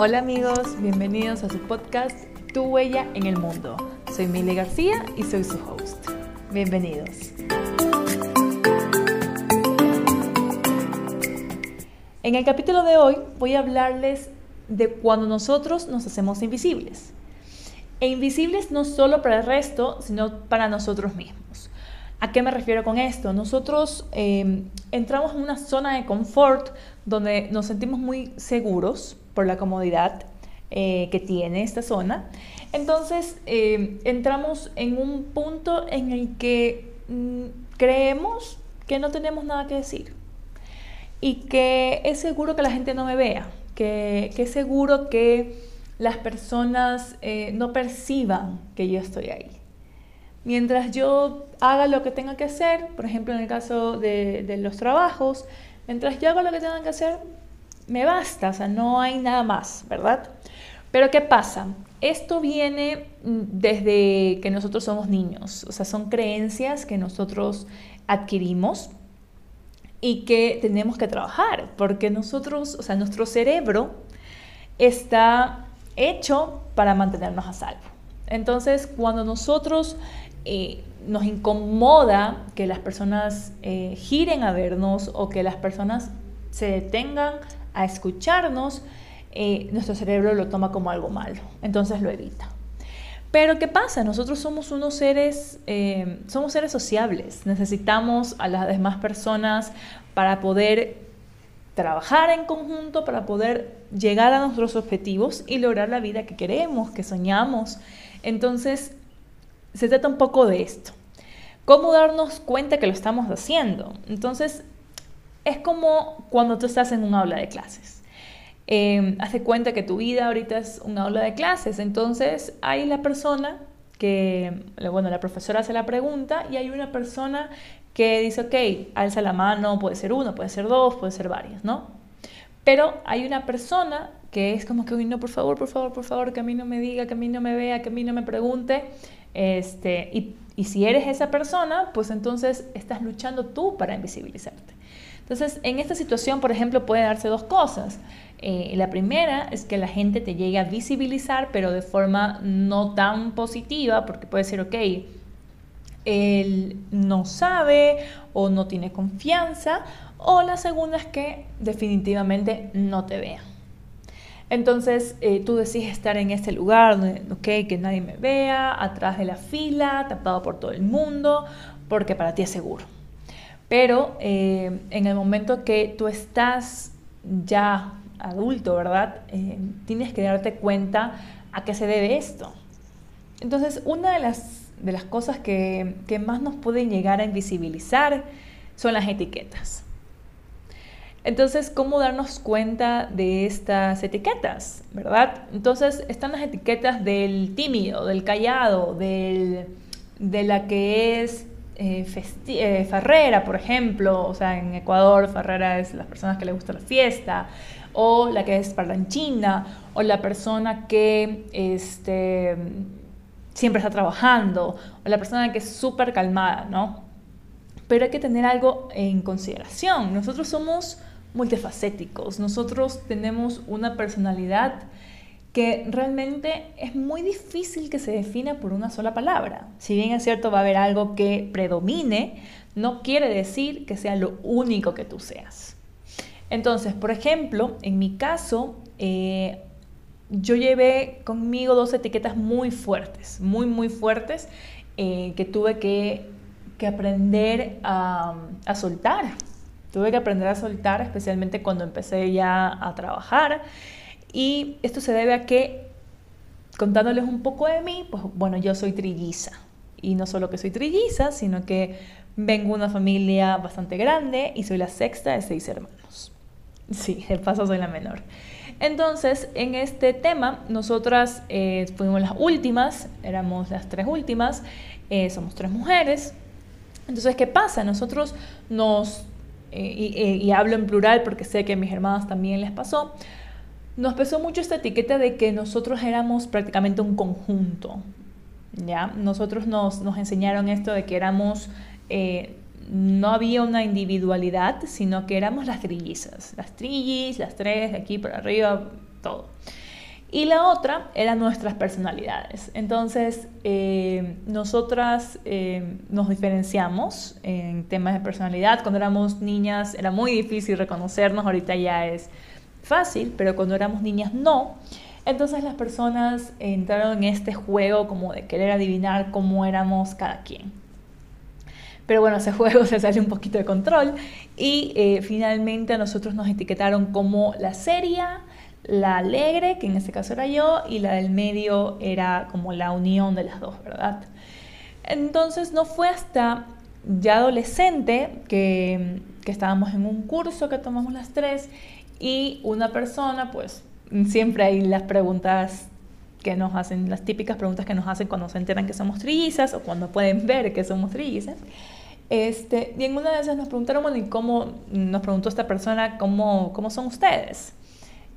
Hola amigos, bienvenidos a su podcast Tu huella en el mundo. Soy Mile García y soy su host. Bienvenidos. En el capítulo de hoy voy a hablarles de cuando nosotros nos hacemos invisibles. E invisibles no solo para el resto, sino para nosotros mismos. ¿A qué me refiero con esto? Nosotros eh, entramos en una zona de confort donde nos sentimos muy seguros por la comodidad eh, que tiene esta zona. Entonces eh, entramos en un punto en el que mm, creemos que no tenemos nada que decir y que es seguro que la gente no me vea, que, es seguro que las personas no perciban que yo estoy ahí mientras yo haga lo que tenga que hacer, por ejemplo en el caso de, los trabajos, mientras yo haga lo que tenga que hacer, me basta, o sea, no hay nada más, ¿verdad? Pero ¿qué pasa? Esto viene mm, desde que nosotros somos niños, o sea, son creencias que nosotros adquirimos y que tenemos que trabajar, porque nosotros, o sea, nuestro cerebro está hecho para mantenernos a salvo. Entonces, cuando nosotros eh, nos incomoda que las personas eh, giren a vernos o que las personas se detengan a escucharnos, eh, nuestro cerebro lo toma como algo malo, entonces lo evita. Pero ¿qué pasa? Nosotros somos unos seres, somos seres sociables, necesitamos a las demás personas para poder trabajar en conjunto, para poder llegar a nuestros objetivos y lograr la vida que queremos, que soñamos. Entonces, se trata un poco de esto. ¿Cómo darnos cuenta que lo estamos haciendo? Entonces, es como cuando tú estás en un aula de clases. Eh, hace cuenta que tu vida ahorita es un aula de clases, entonces hay la persona que, bueno, la profesora hace la pregunta y hay una persona que dice, ok, alza la mano, puede ser uno, puede ser dos, puede ser varios, ¿no? Pero hay una persona que es como que, uy, no, por favor, por favor, por favor, que a mí no me diga, que a mí no me vea, que a mí no me pregunte. Este, y, si eres esa persona, pues entonces estás luchando tú para invisibilizarte. Entonces, en esta situación, por ejemplo, puede darse dos cosas. Eh, la primera es que la gente te llegue a visibilizar, pero de forma no tan positiva, porque puede ser, ok, él no sabe o no tiene confianza, o la segunda es que definitivamente no te vea. Entonces eh, tú decides estar en ese lugar, okay, que nadie me vea, atrás de la fila, tapado por todo el mundo, porque para ti es seguro. Pero eh, en el momento que tú estás ya adulto, ¿verdad? Eh, tienes que darte cuenta a qué se debe esto. Entonces, una de las, de las cosas que, que más nos pueden llegar a invisibilizar son las etiquetas. Entonces, ¿cómo darnos cuenta de estas etiquetas? ¿Verdad? Entonces, están las etiquetas del tímido, del callado, de la que es eh, eh, farrera, por ejemplo. O sea, en Ecuador, farrera es las personas que le gusta la fiesta. O la que es parlanchina. O la persona que este, siempre está trabajando. O la persona que es súper calmada, ¿no? Pero hay que tener algo en consideración. Nosotros somos multifacéticos. Nosotros tenemos una personalidad que realmente es muy difícil que se defina por una sola palabra. Si bien es cierto va a haber algo que predomine, no quiere decir que sea lo único que tú seas. Entonces, por ejemplo, en mi caso, eh, yo llevé conmigo dos etiquetas muy fuertes, muy, muy fuertes, eh, que tuve que, aprender a, a soltar, Tuve que aprender a soltar, especialmente cuando empecé ya a trabajar. Y esto se debe a que, contándoles un poco de mí, pues bueno, yo soy trilliza. Y no solo que soy trilliza, sino que vengo de una familia bastante grande y soy la sexta de seis hermanos. Sí, de paso soy la menor. Entonces, en este tema, nosotras eh, fuimos las últimas, éramos las tres últimas, eh, somos tres mujeres. Entonces, ¿qué pasa? Nosotros nos eh, eh, y, hablo en plural porque sé que a mis hermanas también les pasó, nos pesó mucho esta etiqueta de que nosotros éramos prácticamente un conjunto. ¿ya? Nosotros nos, nos enseñaron esto de que éramos, eh, no había una individualidad, sino que éramos las trillizas, las trillis, las tres, aquí para arriba, todo. Y la otra eran nuestras personalidades. Entonces, eh, nosotras eh, nos diferenciamos en temas de personalidad. Cuando éramos niñas era muy difícil reconocernos, ahorita ya es fácil, pero cuando éramos niñas no. Entonces las personas entraron en este juego como de querer adivinar cómo éramos cada quien. Pero bueno, ese juego se salió un poquito de control y eh, finalmente a nosotros nos etiquetaron como la seria, la alegre, que en este caso era yo, y la del medio era como la unión de las dos, ¿verdad? Entonces no fue hasta ya adolescente que, que estábamos en un curso que tomamos las tres y una persona, pues siempre hay las preguntas que nos hacen, las típicas preguntas que nos hacen cuando se enteran que somos trillizas o cuando pueden ver que somos trillizas. Este, y en una de esas nos preguntaron, bueno, ¿y cómo, nos preguntó esta persona, cómo, cómo son ustedes?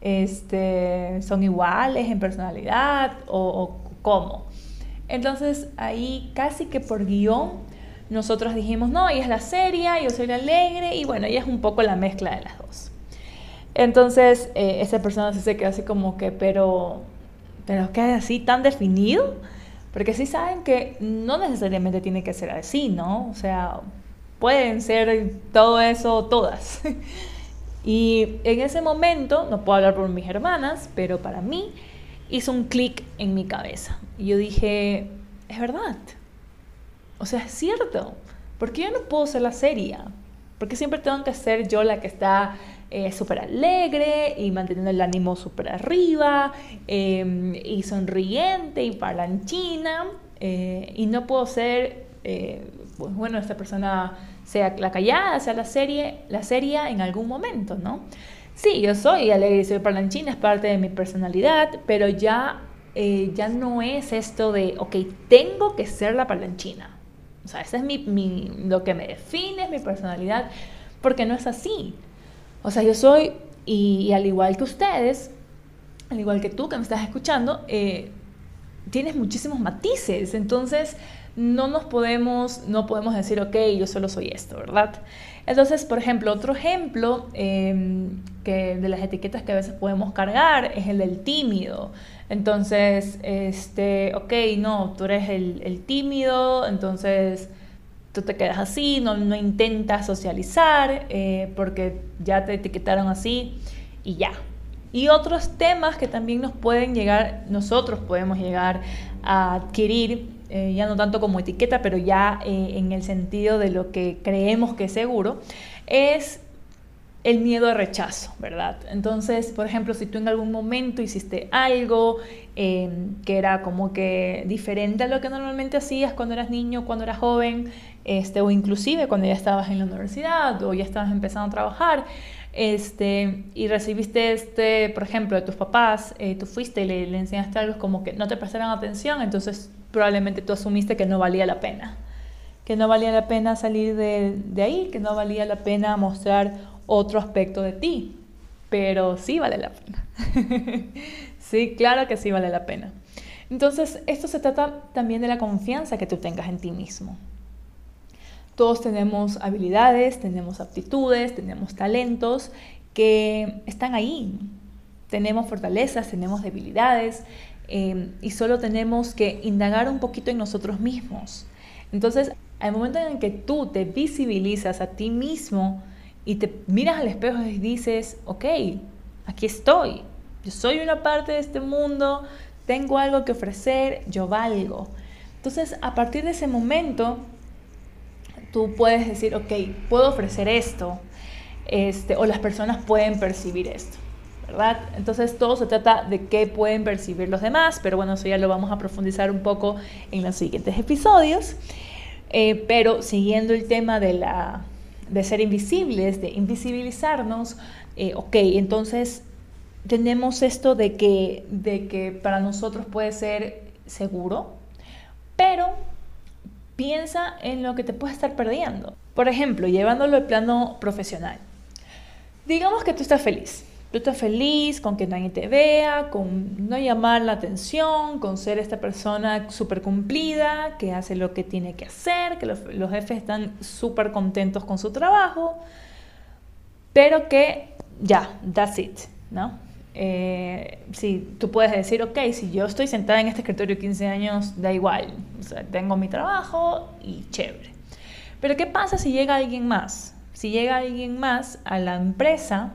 este, son iguales en personalidad o, cómo. Entonces ahí casi que por guion nosotros dijimos, no, ella es la seria, yo soy la alegre y bueno, ella es un poco la mezcla de las dos. Entonces eh, esa persona se quedó así como que, pero, pero que así tan definido, porque sí saben que no necesariamente tiene que ser así, ¿no? O sea, pueden ser todo eso todas. Y en ese momento, no puedo hablar por mis hermanas, pero para mí hizo un clic en mi cabeza. Y yo dije, es verdad. O sea, es cierto. Porque yo no puedo ser la seria. Porque siempre tengo que ser yo la que está eh, súper alegre y manteniendo el ánimo súper arriba em, y sonriente y parlanchina. Eh, y no puedo ser, eh, pues bueno, esta persona sea la callada, sea la serie, la seria en algún momento, ¿no? Sí, yo soy alegre y soy parlanchina, es parte de mi personalidad, pero ya, eh, ya no es esto de, ok, tengo que ser la parlanchina. O sea, ese es mi, lo que me define, es mi personalidad, porque no es así. O sea, yo soy, y, al igual que ustedes, al igual que tú que me estás escuchando, eh, tienes muchísimos matices. Entonces, no nos podemos, no podemos decir, ok, yo solo soy esto, ¿verdad? Entonces, por ejemplo, otro ejemplo em, que de las etiquetas que a veces podemos cargar es el del tímido. Entonces, este, ok, no, tú eres el, tímido, entonces tú te quedas así, no, no intentas socializar eh, porque ya te etiquetaron así y ya. Y otros temas que también nos pueden llegar, nosotros podemos llegar a adquirir eh, ya no tanto como etiqueta, pero ya eh, en el sentido de lo que creemos que es seguro, es el miedo al rechazo, ¿verdad? Entonces, por ejemplo, si tú en algún momento hiciste algo em, que era como que diferente a lo que normalmente hacías cuando eras niño, cuando eras joven, este, o inclusive cuando ya estabas en la universidad o ya estabas empezando a trabajar, este, y recibiste este, por ejemplo, de tus papás, eh, tú fuiste y le, le enseñaste algo como que no te prestaron atención, entonces probablemente tú asumiste que no valía la pena, que no valía la pena salir de, ahí, que no valía la pena mostrar otro aspecto de ti, pero sí vale la pena. sí, claro que sí vale la pena. Entonces, esto se trata también de la confianza que tú tengas en ti mismo. Todos tenemos habilidades, tenemos aptitudes, tenemos talentos que están ahí. Tenemos fortalezas, tenemos debilidades, Em, y solo tenemos que indagar un poquito en nosotros mismos. Entonces, al momento en que tú te visibilizas a ti mismo y te miras al espejo y dices, ok, aquí estoy, yo soy una parte de este mundo, tengo algo que ofrecer, yo valgo. Entonces, a partir de ese momento, tú puedes decir, ok, puedo ofrecer esto, este, o las personas pueden percibir esto. Entonces todo se trata de qué pueden percibir los demás, pero bueno, eso ya lo vamos a profundizar un poco en los siguientes episodios. Eh, pero siguiendo el tema de, la, de ser invisibles, de invisibilizarnos, eh, ok, entonces tenemos esto de que, de que para nosotros puede ser seguro, pero piensa en lo que te puede estar perdiendo. Por ejemplo, llevándolo al plano profesional. Digamos que tú estás feliz, Tú estás feliz con que nadie te vea, con no llamar la atención, con ser esta persona súper cumplida, que hace lo que tiene que hacer, que los, jefes están súper contentos con su trabajo, pero que ya, that's it, ¿no? Eh, si tú puedes decir, ok, si yo estoy sentada en este escritorio 15 años, da igual, tengo mi trabajo y chévere. Pero ¿qué pasa si llega alguien más? Si llega alguien más a la empresa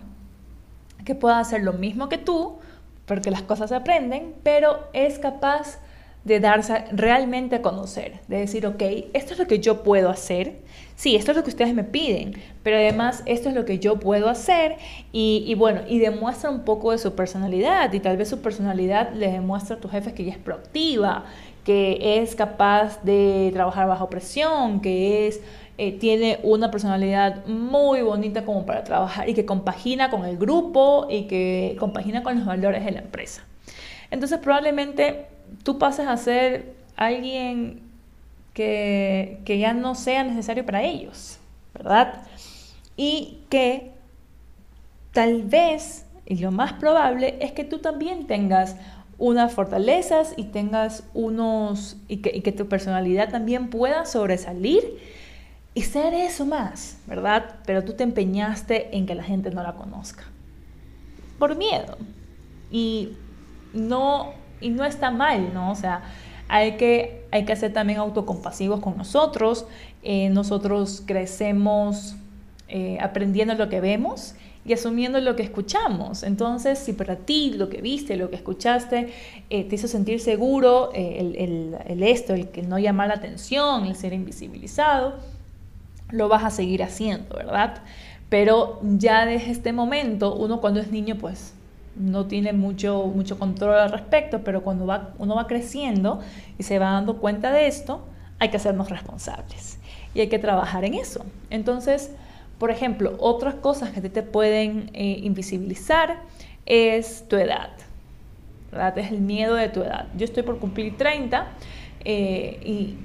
que pueda hacer lo mismo que tú, porque las cosas se aprenden, pero es capaz de darse realmente a conocer, de decir, ok, esto es lo que yo puedo hacer, sí, esto es lo que ustedes me piden, pero además esto es lo que yo puedo hacer y, bueno, y demuestra un poco de su personalidad y tal vez su personalidad le demuestra a tus jefes que ella es proactiva, que es capaz de trabajar bajo presión, que es eh, tiene una personalidad muy bonita como para trabajar y que compagina con el grupo y que compagina con los valores de la empresa. Entonces probablemente tú pases a ser alguien que, que ya no sea necesario para ellos, ¿verdad? Y que tal vez, y lo más probable, es que tú también tengas unas fortalezas y tengas unos, y que, y que tu personalidad también pueda sobresalir y ser eso más, ¿verdad? Pero tú te empeñaste en que la gente no la conozca. Por miedo. Y no, y no está mal, ¿no? O sea, hay que, hay que ser también autocompasivos con nosotros. Eh, nosotros crecemos eh, aprendiendo lo que vemos y asumiendo lo que escuchamos. Entonces, si para ti lo que viste, lo que escuchaste, eh, te hizo sentir seguro, el, esto, el que no llamar la atención, el ser invisibilizado, lo vas a seguir haciendo, ¿verdad? Pero ya desde este momento, uno cuando es niño, pues no tiene mucho, mucho control al respecto, pero cuando va, uno va creciendo y se va dando cuenta de esto, hay que hacernos responsables y hay que trabajar en eso. Entonces, por ejemplo, otras cosas que te pueden eh, invisibilizar es tu edad. ¿verdad? Es el miedo de tu edad. Yo estoy por cumplir 30 eh, y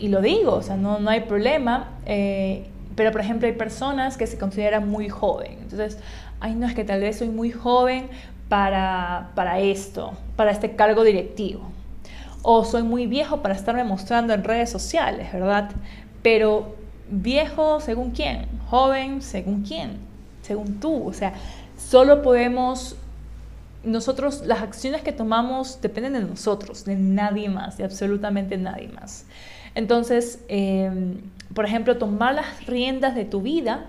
y lo digo, o sea, no, no hay problema. Eh, pero, por ejemplo, hay personas que se consideran muy joven. Entonces, ay, no, es que tal vez soy muy joven para, para esto, para este cargo directivo. O soy muy viejo para estarme mostrando en redes sociales, ¿verdad? Pero viejo según quién, joven según quién, según tú. O sea, solo podemos nosotros, las acciones que tomamos dependen de nosotros, de nadie más, de absolutamente nadie más. Entonces, em, por ejemplo, tomar las riendas de tu vida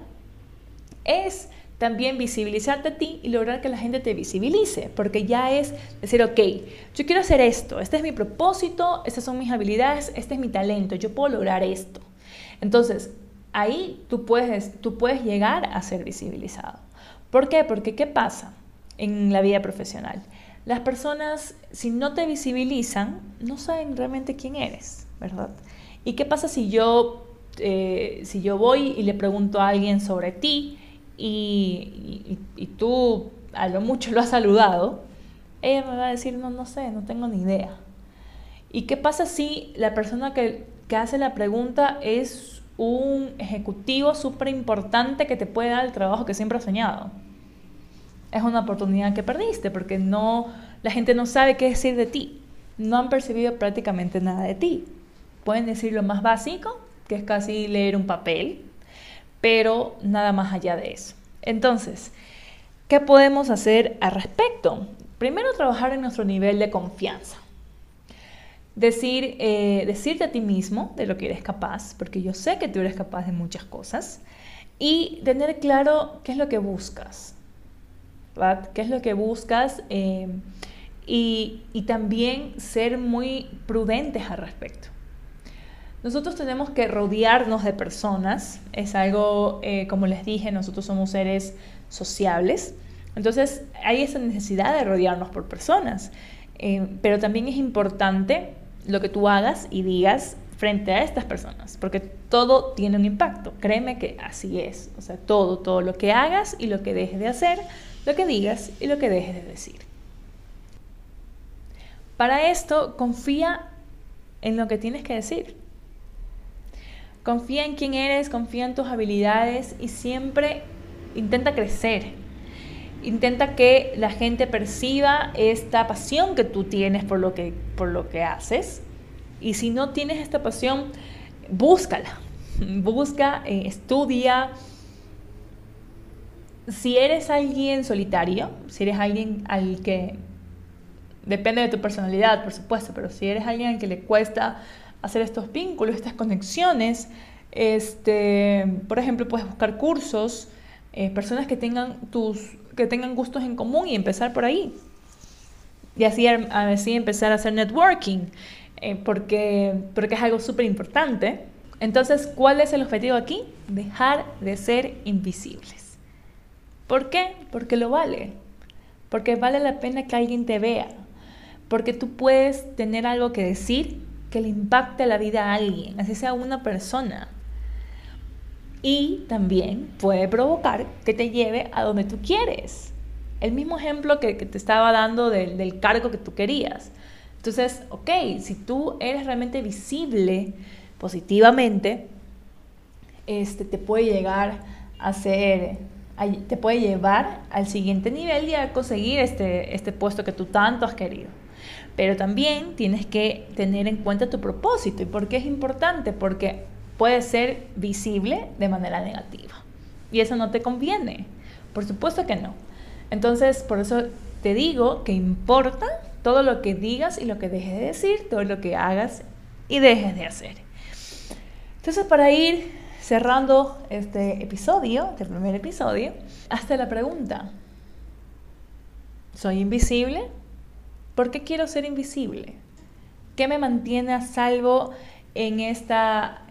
es también visibilizarte a ti y lograr que la gente te visibilice, porque ya es decir, ok, yo quiero hacer esto, este es mi propósito, estas son mis habilidades, este es mi talento, yo puedo lograr esto. Entonces, ahí tú puedes, tú puedes llegar a ser visibilizado. ¿Por qué? Porque ¿qué pasa en la vida profesional? Las personas, si no te visibilizan, no saben realmente quién eres, ¿verdad? ¿Y qué pasa si yo, eh, si yo voy y le pregunto a alguien sobre ti y, tú a lo mucho lo has saludado? Ella me va a decir, no, no sé, no tengo ni idea. ¿Y qué pasa si la persona que, que hace la pregunta es un ejecutivo súper importante que te puede dar el trabajo que siempre has soñado? Es una oportunidad que perdiste porque no, la gente no sabe qué decir de ti. No han percibido prácticamente nada de ti pueden decir lo más básico, que es casi leer un papel, pero nada más allá de eso. Entonces, ¿qué podemos hacer al respecto? Primero, trabajar en nuestro nivel de confianza. Decir, eh, decirte a ti mismo de lo que eres capaz, porque yo sé que tú eres capaz de muchas cosas, y tener claro qué es lo que buscas, ¿verdad? ¿Qué es lo que buscas? Eh, y, y también ser muy prudentes al respecto. Nosotros tenemos que rodearnos de personas, es algo, eh, como les dije, nosotros somos seres sociables, entonces hay esa necesidad de rodearnos por personas, eh, pero también es importante lo que tú hagas y digas frente a estas personas, porque todo tiene un impacto, créeme que así es, o sea, todo, todo lo que hagas y lo que dejes de hacer, lo que digas y lo que dejes de decir. Para esto, confía en lo que tienes que decir. Confía en quién eres, confía en tus habilidades y siempre intenta crecer. Intenta que la gente perciba esta pasión que tú tienes por lo que, por lo que haces. Y si no tienes esta pasión, búscala. Busca, eh, estudia, si eres alguien solitario, si eres alguien al que depende de tu personalidad, por supuesto, pero si eres alguien al que le cuesta hacer estos vínculos, estas conexiones, este, por ejemplo, puedes buscar cursos, eh, personas que tengan, tus, que tengan gustos en común y empezar por ahí. Y así, así empezar a hacer networking, eh, porque, porque es algo súper importante. Entonces, ¿cuál es el objetivo aquí? Dejar de ser invisibles. ¿Por qué? Porque lo vale. Porque vale la pena que alguien te vea. Porque tú puedes tener algo que decir que le impacte la vida a alguien, así sea una persona y también puede provocar que te lleve a donde tú quieres. El mismo ejemplo que, te estaba dando del, cargo que tú querías. Entonces, ok, si tú eres realmente visible positivamente, este, te puede llegar a ser, te puede llevar al siguiente nivel y a conseguir este, este puesto que tú tanto has querido. Pero también tienes que tener en cuenta tu propósito. ¿Y por qué es importante? Porque puede ser visible de manera negativa. Y eso no te conviene. Por supuesto que no. Entonces, por eso te digo que importa todo lo que digas y lo que dejes de decir, todo lo que hagas y dejes de hacer. Entonces, para ir cerrando este episodio, este primer episodio, hazte la pregunta. ¿Soy invisible? ¿Por qué quiero ser invisible? ¿Qué me mantiene a salvo en esta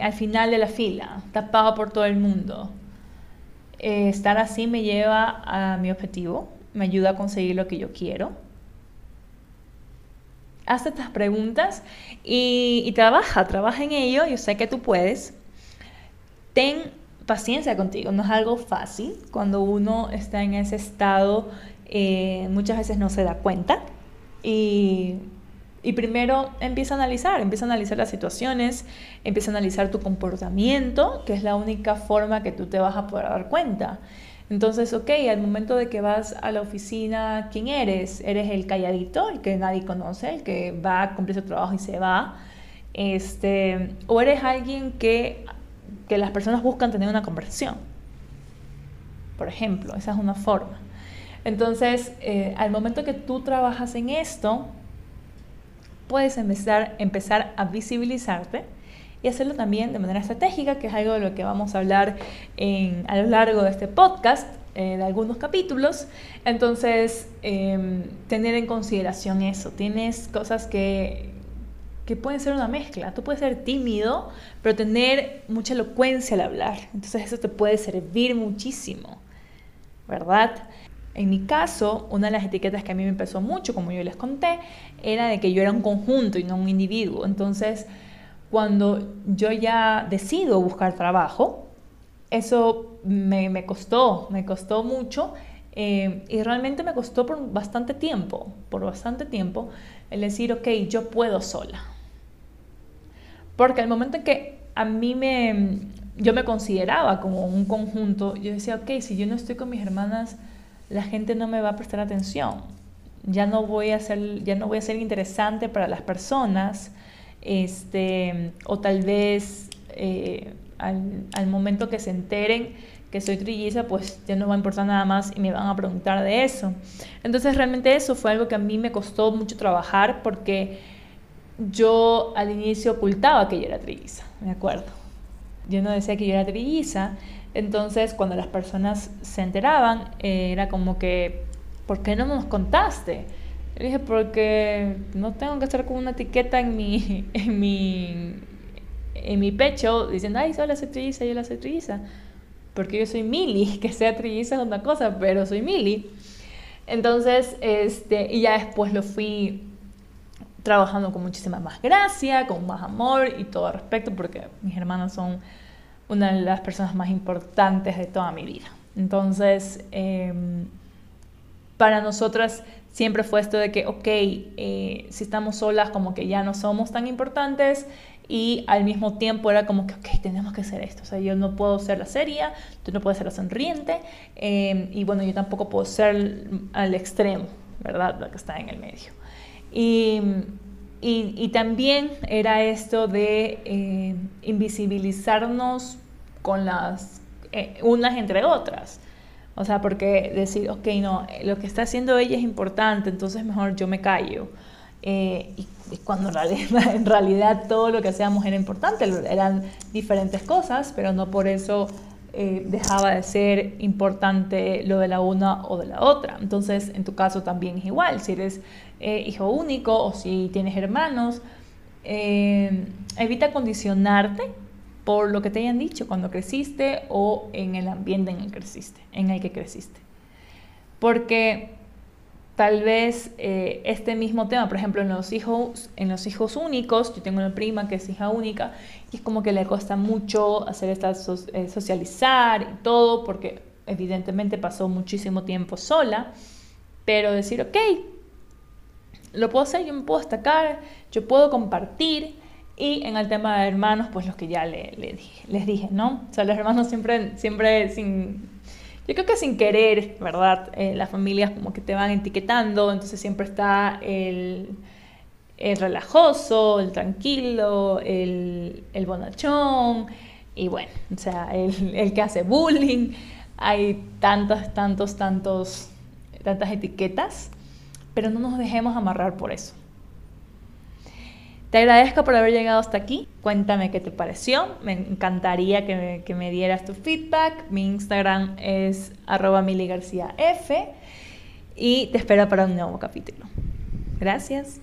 al final de la fila, tapado por todo el mundo. Eh, estar así me lleva a mi objetivo, me ayuda a conseguir lo que yo quiero. Haz estas preguntas y, trabaja, trabaja en ello, yo sé que tú puedes. Ten paciencia contigo, no es algo fácil. Cuando uno está en ese estado, eh, muchas veces no se da cuenta. Y primero empieza a analizar, empieza a analizar las situaciones, empieza a analizar tu comportamiento, que es la única forma que tú te vas a poder dar cuenta. Entonces, ok, al momento de que vas a la oficina, ¿quién eres? ¿Eres el calladito, el que nadie conoce, el que va a cumplir su trabajo y se va? Este, ¿O eres alguien que, que las personas buscan tener una conversación? Por ejemplo, esa es una forma. Entonces, eh, al momento que tú trabajas en esto, puedes empezar, a visibilizarte y hacerlo también de manera estratégica, que es algo de lo que vamos a hablar a lo largo de este podcast, eh, de algunos capítulos. Entonces, em, tener en consideración eso. Tienes cosas que, que pueden ser una mezcla. Tú puedes ser tímido, pero tener mucha elocuencia al hablar. Entonces, eso te puede servir muchísimo, ¿verdad? En mi caso, una de las etiquetas que a mí me empezó mucho, como yo les conté, era de que yo era un conjunto y no un individuo. Entonces, cuando yo ya decido buscar trabajo, eso me, costó, me costó mucho eh, y realmente me costó por bastante tiempo, por bastante tiempo, el decir, ok, yo puedo sola. Porque al momento en que a mí me, yo me consideraba como un conjunto, yo decía, ok, si yo no estoy con mis hermanas, la gente no me va a prestar atención. Ya no voy a ser, ya no voy a ser interesante para las personas. Este, o tal vez eh, al, momento que se enteren que soy trilliza, pues ya no va a importar nada más y me van a preguntar de eso. Entonces realmente eso fue algo que a mí me costó mucho trabajar porque yo al inicio ocultaba que yo era trilliza, me acuerdo. Yo no decía que yo era trilliza entonces, cuando las personas se enteraban, eh, era como que, ¿por qué no nos contaste? Le dije, porque no tengo que estar con una etiqueta en mi, en mi, en mi pecho diciendo, ay, soy la trilliza, yo la soy trilliza. Porque yo soy Mili, que sea trilliza es una cosa, pero soy Mili. Entonces, este, y ya después lo fui trabajando con muchísima más gracia, con más amor y todo respecto, porque mis hermanas son una de las personas más importantes de toda mi vida. Entonces, em, para nosotras siempre fue esto de que, ok, eh, si estamos solas, como que ya no somos tan importantes y al mismo tiempo era como que, ok, tenemos que hacer esto. O sea, yo no puedo ser la seria, tú no puedes ser la sonriente em, y bueno, yo tampoco puedo ser al extremo, ¿verdad? La que está en el medio. Y, y, también era esto de eh, invisibilizarnos con las eh, unas entre otras. O sea, porque decir, ok, no, lo que está haciendo ella es importante, entonces mejor yo me callo. Eh, y, cuando en realidad, en realidad, todo lo que hacíamos era importante, eran diferentes cosas, pero no por eso eh, dejaba de ser importante lo de la una o de la otra. Entonces, en tu caso también es igual, si eres eh, hijo único o si tienes hermanos, evita condicionarte por lo que te hayan dicho cuando creciste o en el ambiente en el creciste, en el que creciste. Porque tal vez eh, este mismo tema, por ejemplo, en los hijos, en los hijos únicos, yo tengo una prima que es hija única y es como que le cuesta mucho hacer esta eh, socializar y todo, porque evidentemente pasó muchísimo tiempo sola, pero decir, ok, lo puedo hacer, yo me puedo destacar, yo puedo compartir. Y en el tema de hermanos, pues los que ya le, les dije, ¿no? O sea, los hermanos siempre, siempre sin, yo creo que sin querer, ¿verdad? Eh, las familias como que te van etiquetando, entonces siempre está el, el relajoso, el tranquilo, el, el, bonachón, y bueno, o sea, el, el que hace bullying. Hay tantos, tantos, tantos, tantas etiquetas, pero no nos dejemos amarrar por eso. Te agradezco por haber llegado hasta aquí. Cuéntame qué te pareció. Me encantaría que me, dieras tu feedback. Mi Instagram es arroba y te espero para un nuevo capítulo. Gracias.